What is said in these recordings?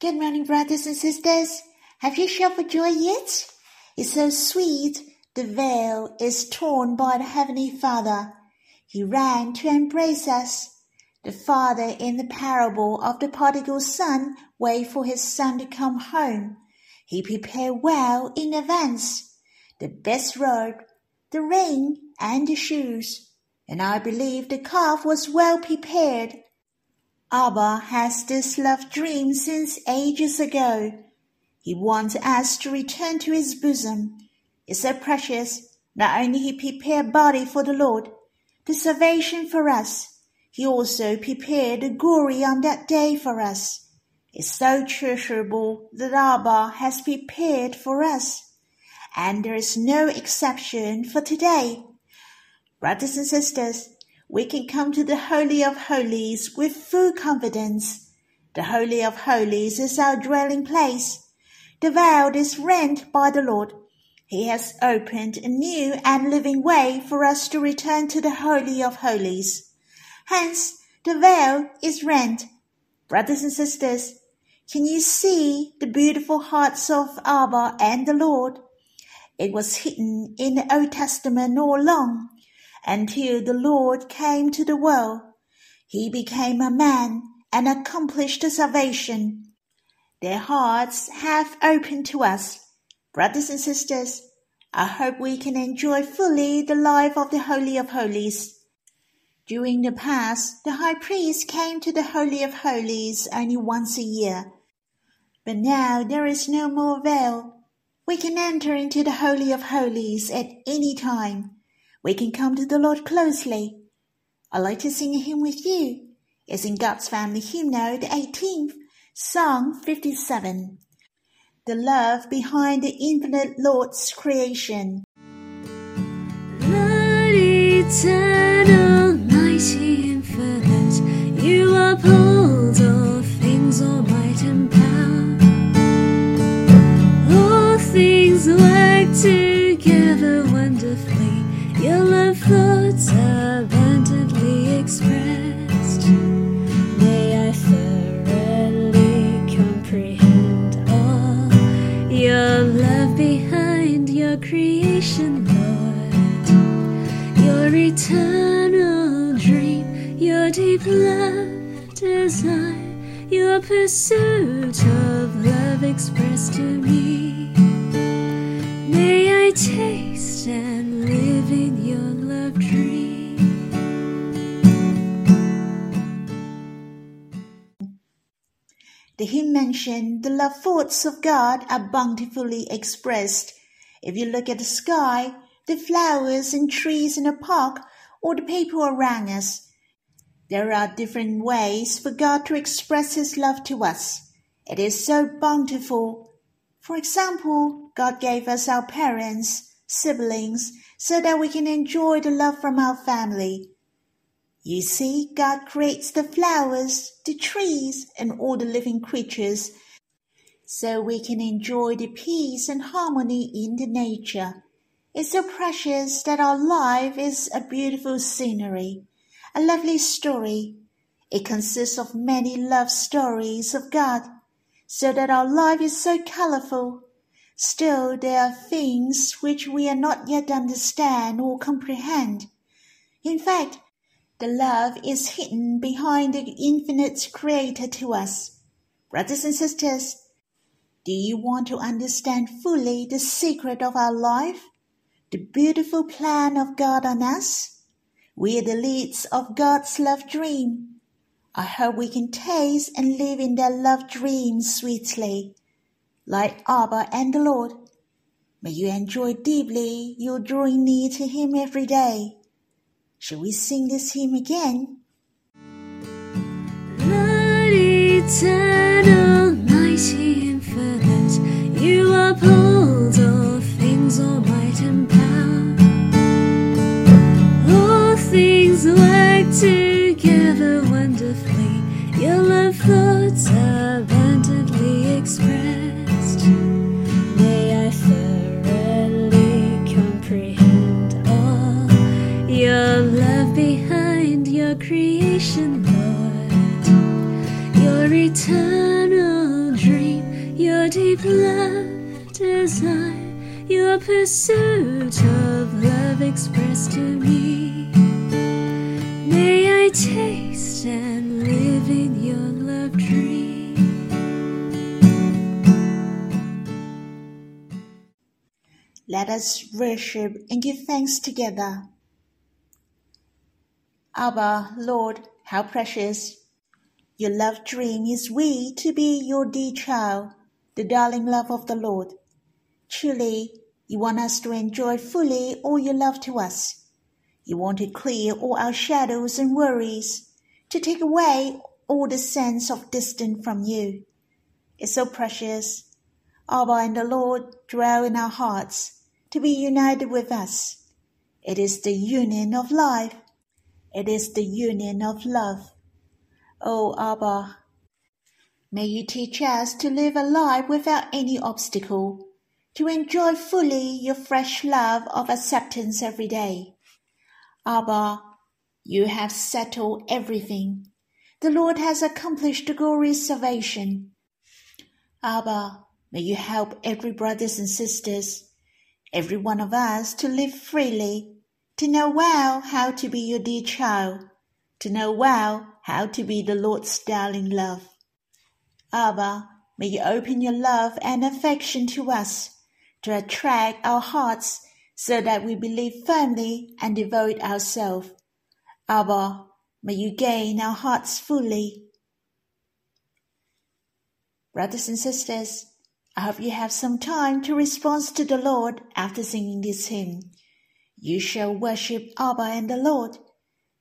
Good morning, brothers and sisters. Have you shouted for joy yet? It's so sweet. The veil is torn by the Heavenly Father. He ran to embrace us. The father in the parable of the prodigal son waited for his son to come home. He prepared well in advance the best robe, the ring, and the shoes. And I believe the calf was well prepared. Abba has this love dream since ages ago. He wants us to return to his bosom. It's so precious. Not only he prepared body for the Lord, the salvation for us, he also prepared the glory on that day for us. It's so treasurable that Abba has prepared for us. And there is no exception for today. Brothers and sisters, we can come to the Holy of Holies with full confidence. The Holy of Holies is our dwelling place. The veil is rent by the Lord. He has opened a new and living way for us to return to the Holy of Holies. Hence, the veil is rent. Brothers and sisters, can you see the beautiful hearts of Abba and the Lord? It was hidden in the Old Testament all along until the Lord came to the world. He became a man and accomplished salvation. Their hearts have opened to us. Brothers and sisters, I hope we can enjoy fully the life of the Holy of Holies. During the past, the high priest came to the Holy of Holies only once a year. But now there is no more veil. We can enter into the Holy of Holies at any time. We can come to the Lord closely. I'd like to sing a hymn with you. It's in God's Family Hymnal, the 18th, Song 57. The love behind the infinite Lord's creation. Lord eternal, mighty, infinite, you uphold all things, all love desire, your pursuit of love expressed to me. May I taste and live in your love dream. The hymn mentioned the love thoughts of God are bountifully expressed. If you look at the sky, the flowers and trees in a park, or the people around us, there are different ways for God to express His love to us. It is so bountiful. For example, God gave us our parents, siblings, so that we can enjoy the love from our family. You see, God creates the flowers, the trees, and all the living creatures so we can enjoy the peace and harmony in the nature. It's so precious that our life is a beautiful scenery, a lovely story. It consists of many love stories of God, so that our life is so colorful. Still, there are things which we are not yet understand or comprehend. In fact, the love is hidden behind the infinite creator to us. Brothers and sisters, do you want to understand fully the secret of our life? The beautiful plan of God on us? We are the leads of God's love dream. I hope we can taste and live in that love dream sweetly, like Abba and the Lord. May you enjoy deeply your drawing near to Him every day. Shall we sing this hymn again? Lord eternal, mighty, infinite, you uphold all things, all might and. Lord. Your eternal dream. Your deep love desire, your pursuit of love expressed to me. May I taste and live in your love dream. Let us worship and give thanks together. Abba, Lord, how precious your love dream is we to be your dear child, the darling love of the Lord. Truly, you want us to enjoy fully all your love to us. You want to clear all our shadows and worries, to take away all the sense of distance from you. It's so precious. Abba and the Lord dwell in our hearts to be united with us. It is the union of life. It is the union of love. O Abba, may you teach us to live a life without any obstacle, to enjoy fully your fresh love of acceptance every day. Abba, you have settled everything. The Lord has accomplished the glorious salvation. Abba, may you help every brothers and sisters, every one of us to live freely, to know well how to be your dear child, to know well how to be the Lord's darling love. Abba, may you open your love and affection to us, to attract our hearts so that we believe firmly and devote ourselves. Abba, may you gain our hearts fully. Brothers and sisters, I hope you have some time to respond to the Lord after singing this hymn. You shall worship Abba and the Lord.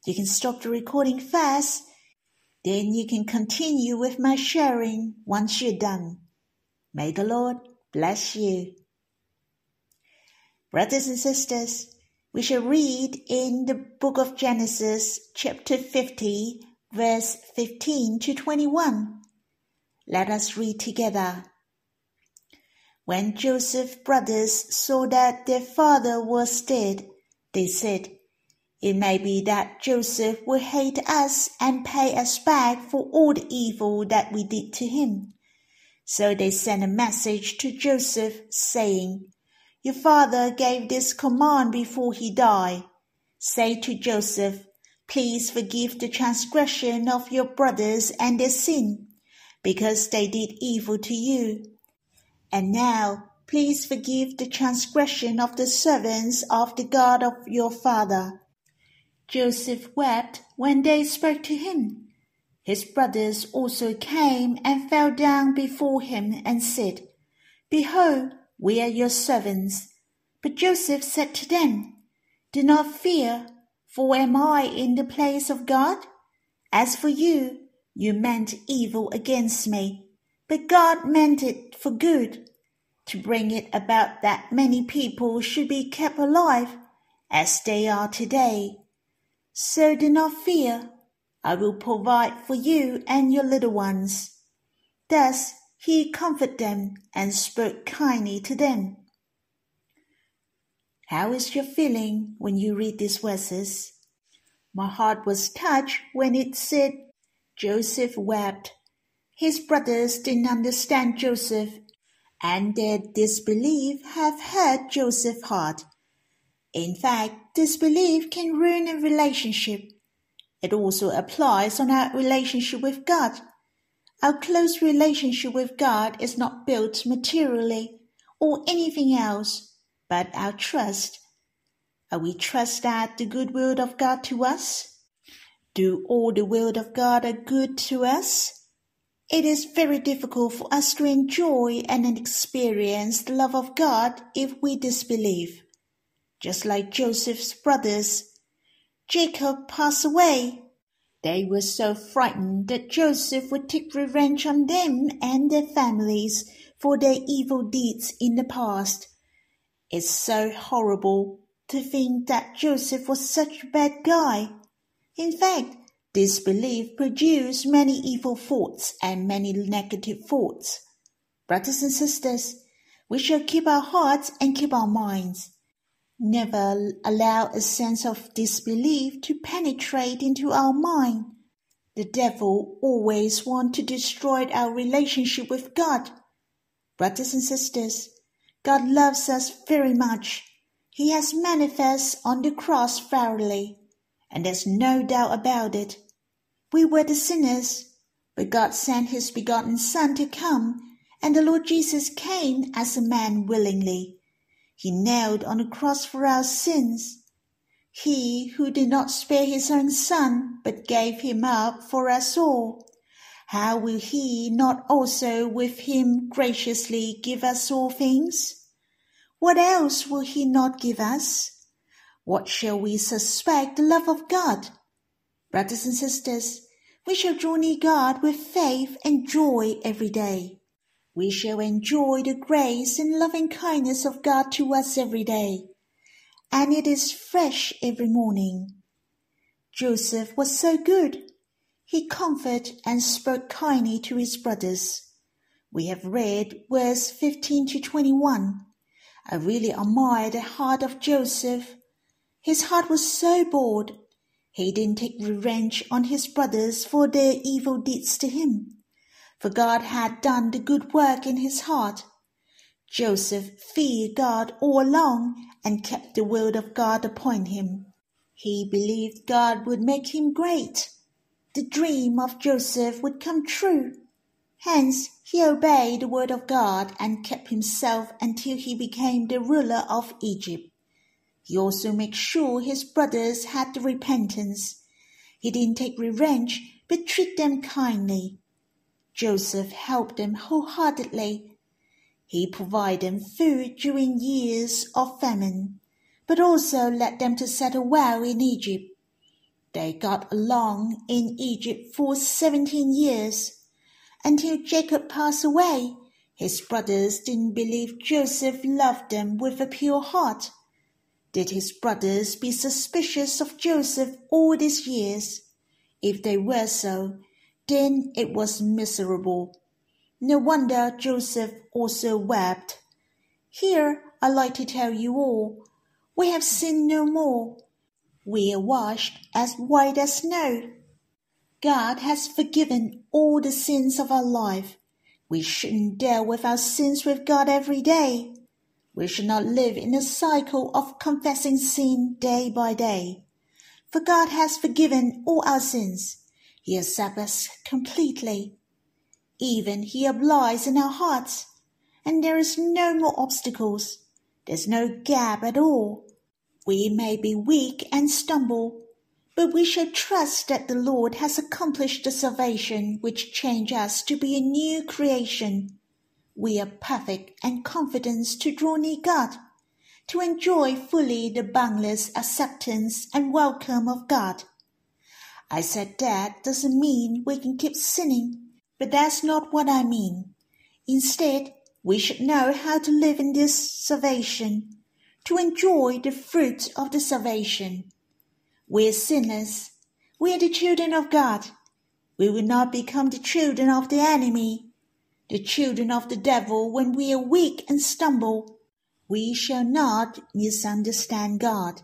You can stop the recording fast, then you can continue with my sharing once you're done. May the Lord bless you. Brothers and sisters, we shall read in the book of Genesis, chapter 50, verse 15 to 21. Let us read together. When Joseph's brothers saw that their father was dead, they said, It may be that Joseph will hate us and pay us back for all the evil that we did to him. So they sent a message to Joseph, saying, Your father gave this command before he died. Say to Joseph, Please forgive the transgression of your brothers and their sin, because they did evil to you. And now, please forgive the transgression of the servants of the God of your father. Joseph wept when they spoke to him. His brothers also came and fell down before him and said, Behold, we are your servants. But Joseph said to them, Do not fear, for am I in the place of God? As for you, you meant evil against me but God meant it for good, to bring it about that many people should be kept alive as they are today. So do not fear, I will provide for you and your little ones. Thus he comforted them and spoke kindly to them. How is your feeling when you read these verses? My heart was touched when it said Joseph wept his brothers didn't understand Joseph, and their disbelief have hurt Joseph hard. In fact, disbelief can ruin a relationship. It also applies on our relationship with God. Our close relationship with God is not built materially or anything else, but our trust. Are we trust that the good will of God to us? Do all the will of God are good to us? It is very difficult for us to enjoy and experience the love of God if we disbelieve. Just like Joseph's brothers, Jacob passed away. They were so frightened that Joseph would take revenge on them and their families for their evil deeds in the past. It's so horrible to think that Joseph was such a bad guy. In fact, this belief produced many evil thoughts and many negative thoughts. Brothers and sisters, we shall keep our hearts and keep our minds. Never allow a sense of disbelief to penetrate into our mind. The devil always wants to destroy our relationship with God. Brothers and sisters, God loves us very much. He has manifest on the cross thoroughly, and there's no doubt about it. We were the sinners, but God sent his begotten Son to come, and the Lord Jesus came as a man willingly. He nailed on the cross for our sins. He who did not spare his own Son, but gave him up for us all how will he not also with him graciously give us all things? What else will he not give us? What shall we suspect the love of God? Brothers and sisters, we shall draw near God with faith and joy every day. We shall enjoy the grace and loving kindness of God to us every day, and it is fresh every morning. Joseph was so good he comforted and spoke kindly to his brothers. We have read verse 15 to 21. I really admire the heart of Joseph. His heart was so bold. He didn't take revenge on his brothers for their evil deeds to him, for God had done the good work in his heart. Joseph feared God all along and kept the word of God upon him. He believed God would make him great the dream of Joseph would come true. Hence he obeyed the word of God and kept himself until he became the ruler of Egypt. He also made sure his brothers had the repentance. He didn't take revenge, but treat them kindly. Joseph helped them wholeheartedly. He provided them food during years of famine, but also led them to settle well in Egypt. They got along in Egypt for seventeen years. Until Jacob passed away, his brothers didn't believe Joseph loved them with a pure heart. Did his brothers be suspicious of Joseph all these years? If they were so, then it was miserable. No wonder Joseph also wept. Here I like to tell you all, we have sinned no more we are washed as white as snow. God has forgiven all the sins of our life. We shouldn't deal with our sins with God every day. We should not live in a cycle of confessing sin day by day. For God has forgiven all our sins. He accepts us completely. Even He abides in our hearts, and there is no more obstacles. There's no gap at all. We may be weak and stumble, but we shall trust that the Lord has accomplished the salvation which changed us to be a new creation. We are perfect and confident to draw near God, to enjoy fully the boundless acceptance and welcome of God. I said that doesn't mean we can keep sinning, but that's not what I mean. Instead, we should know how to live in this salvation to enjoy the fruit of the salvation. We are sinners. We are the children of God. We will not become the children of the enemy, the children of the devil when we are weak and stumble. We shall not misunderstand God.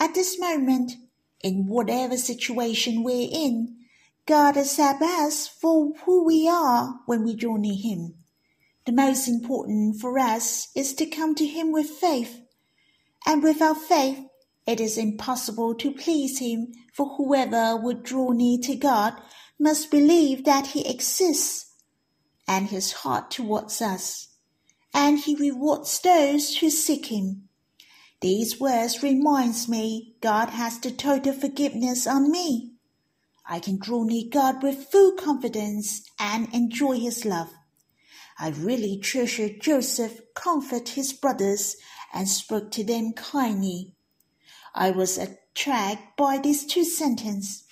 At this moment, in whatever situation we're in, God accepts us for who we are when we draw near Him. The most important for us is to come to Him with faith and without faith it is impossible to please him, for whoever would draw near to God must believe that he exists, and his heart towards us, and he rewards those who seek him. These words reminds me God has the total forgiveness on me. I can draw near God with full confidence and enjoy his love. I really treasure Joseph comfort his brothers and spoke to them kindly. I was attracted by these two sentences.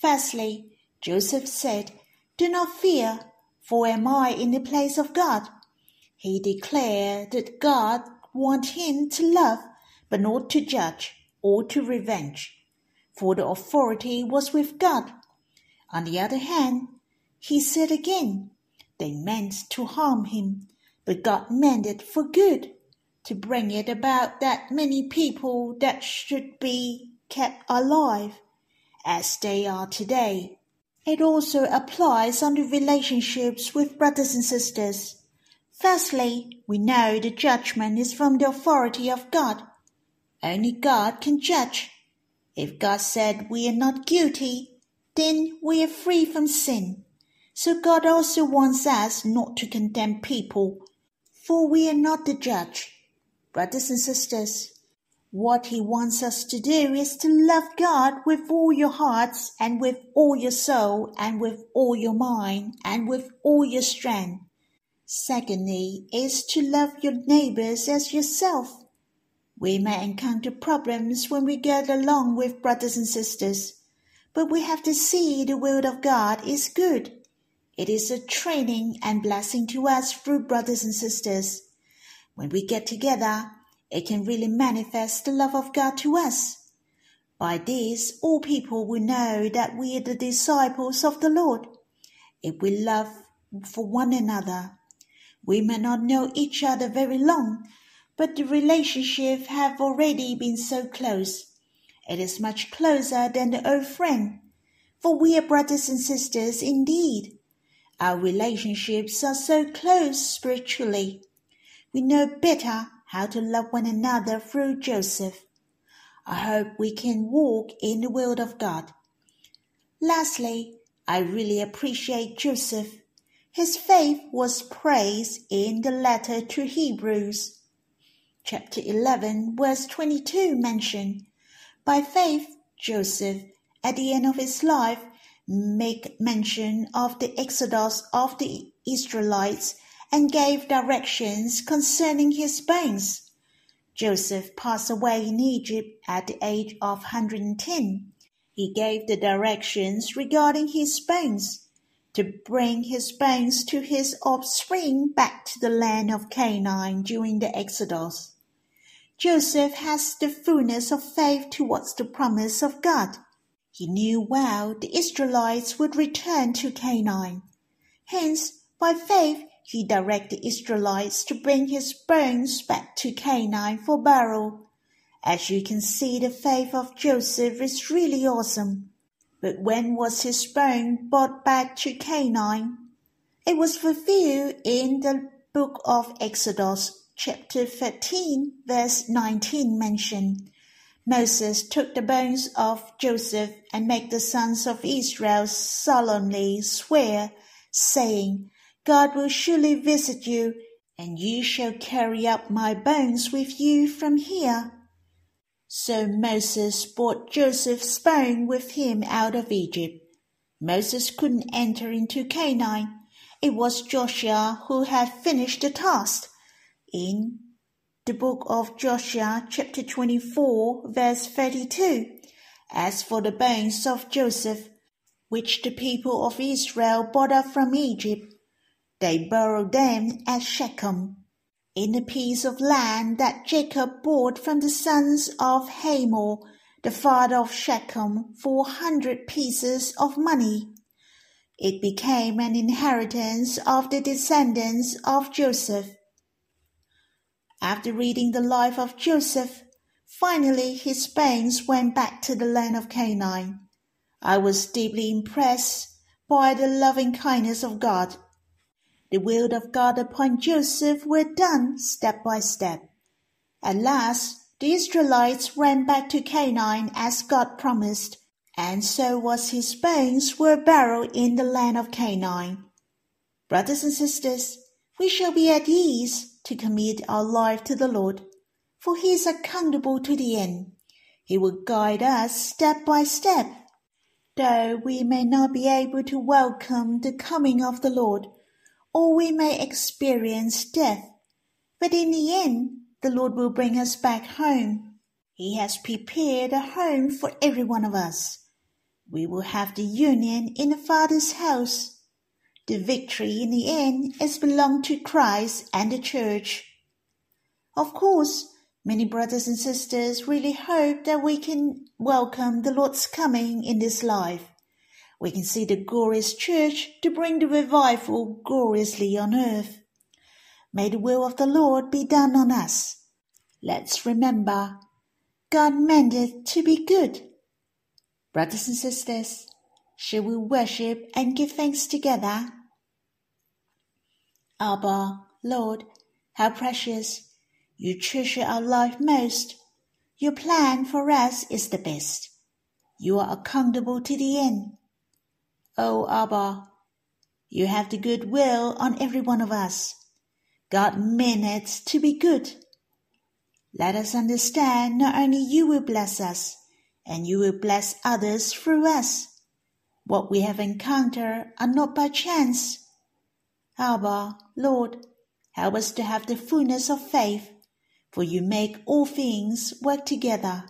Firstly, Joseph said, Do not fear, for am I in the place of God? He declared that God wanted him to love, but not to judge or to revenge, for the authority was with God. On the other hand, he said again, they meant to harm him, but God meant it for good to bring it about that many people that should be kept alive as they are today. It also applies the relationships with brothers and sisters. Firstly, we know the judgment is from the authority of God. Only God can judge. If God said we are not guilty, then we are free from sin. So God also wants us not to condemn people, for we are not the judge. Brothers and sisters, what He wants us to do is to love God with all your hearts and with all your soul and with all your mind and with all your strength. Secondly, is to love your neighbors as yourself. We may encounter problems when we get along with brothers and sisters, but we have to see the will of God is good. It is a training and blessing to us through brothers and sisters. When we get together, it can really manifest the love of God to us. By this, all people will know that we are the disciples of the Lord. If we love for one another, we may not know each other very long, but the relationship have already been so close. It is much closer than the old friend, for we are brothers and sisters indeed. Our relationships are so close spiritually. We know better how to love one another through Joseph. I hope we can walk in the will of God. Lastly, I really appreciate Joseph. His faith was praised in the letter to Hebrews chapter 11, verse 22 mention. By faith, Joseph, at the end of his life, make mention of the exodus of the Israelites and gave directions concerning his bones. Joseph passed away in Egypt at the age of 110. He gave the directions regarding his bones to bring his bones to his offspring back to the land of Canaan during the Exodus. Joseph has the fullness of faith towards the promise of God. He knew well the Israelites would return to Canaan. Hence, by faith, he directed Israelites to bring his bones back to Canaan for burial. As you can see, the faith of Joseph is really awesome. But when was his bone brought back to Canaan? It was fulfilled in the book of Exodus chapter 13, verse 19 mentioned. Moses took the bones of Joseph and made the sons of Israel solemnly swear, saying, God will surely visit you, and you shall carry up my bones with you from here. So Moses brought Joseph's bone with him out of Egypt. Moses couldn't enter into Canaan. It was Joshua who had finished the task in the book of Joshua, chapter 24, verse 32. As for the bones of Joseph, which the people of Israel brought up from Egypt, they buried them at Shechem, in a piece of land that Jacob bought from the sons of Hamor, the father of Shechem, for a hundred pieces of money. It became an inheritance of the descendants of Joseph. After reading the life of Joseph, finally his bones went back to the land of Canaan. I was deeply impressed by the loving kindness of God. The will of God upon Joseph were done step by step. At last, the Israelites ran back to Canaan as God promised, and so was his bones were buried in the land of Canaan. Brothers and sisters, we shall be at ease to commit our life to the Lord, for He is accountable to the end. He will guide us step by step. Though we may not be able to welcome the coming of the Lord, or we may experience death, but in the end, the Lord will bring us back home. He has prepared a home for every one of us. We will have the union in the Father's house. The victory in the end is belong to Christ and the Church. Of course, many brothers and sisters really hope that we can welcome the Lord's coming in this life. We can see the glorious church to bring the revival gloriously on earth. May the will of the Lord be done on us. Let's remember, God meant it to be good. Brothers and sisters, shall we worship and give thanks together? Abba Lord, how precious. You treasure our life most. Your plan for us is the best. You are accountable to the end. Oh, Abba, you have the good will on every one of us. God it to be good. Let us understand not only you will bless us, and you will bless others through us. What we have encountered are not by chance. Abba, Lord, help us to have the fullness of faith, for you make all things work together.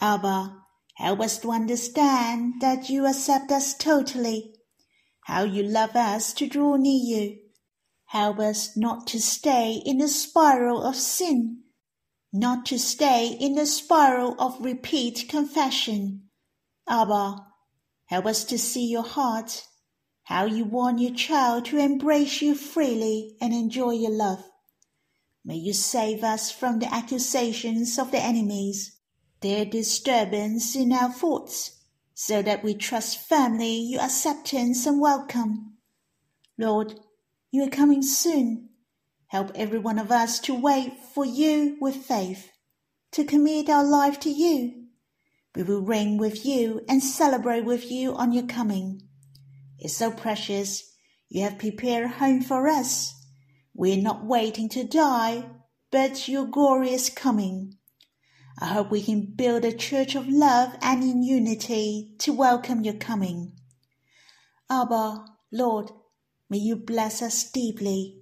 Abba, help us to understand that you accept us totally, how you love us to draw near you. Help us not to stay in the spiral of sin, not to stay in the spiral of repeat confession. Abba, help us to see your heart, how you want your child to embrace you freely and enjoy your love. May you save us from the accusations of the enemies, their disturbance in our thoughts, so that we trust firmly your acceptance and welcome. Lord, you are coming soon. Help every one of us to wait for you with faith, to commit our life to you. We will reign with you and celebrate with you on your coming. It's so precious. You have prepared a home for us. We're not waiting to die, but your glorious coming. I hope we can build a church of love and in unity to welcome your coming. Abba, Lord, May you bless us deeply.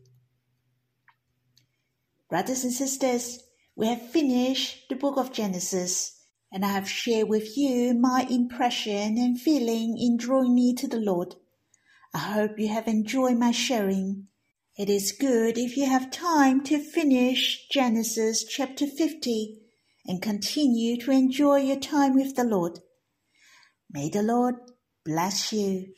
Brothers and sisters, we have finished the book of Genesis, and I have shared with you my impression and feeling in drawing near to the Lord. I hope you have enjoyed my sharing. It is good if you have time to finish Genesis chapter 50 and continue to enjoy your time with the Lord. May the Lord bless you.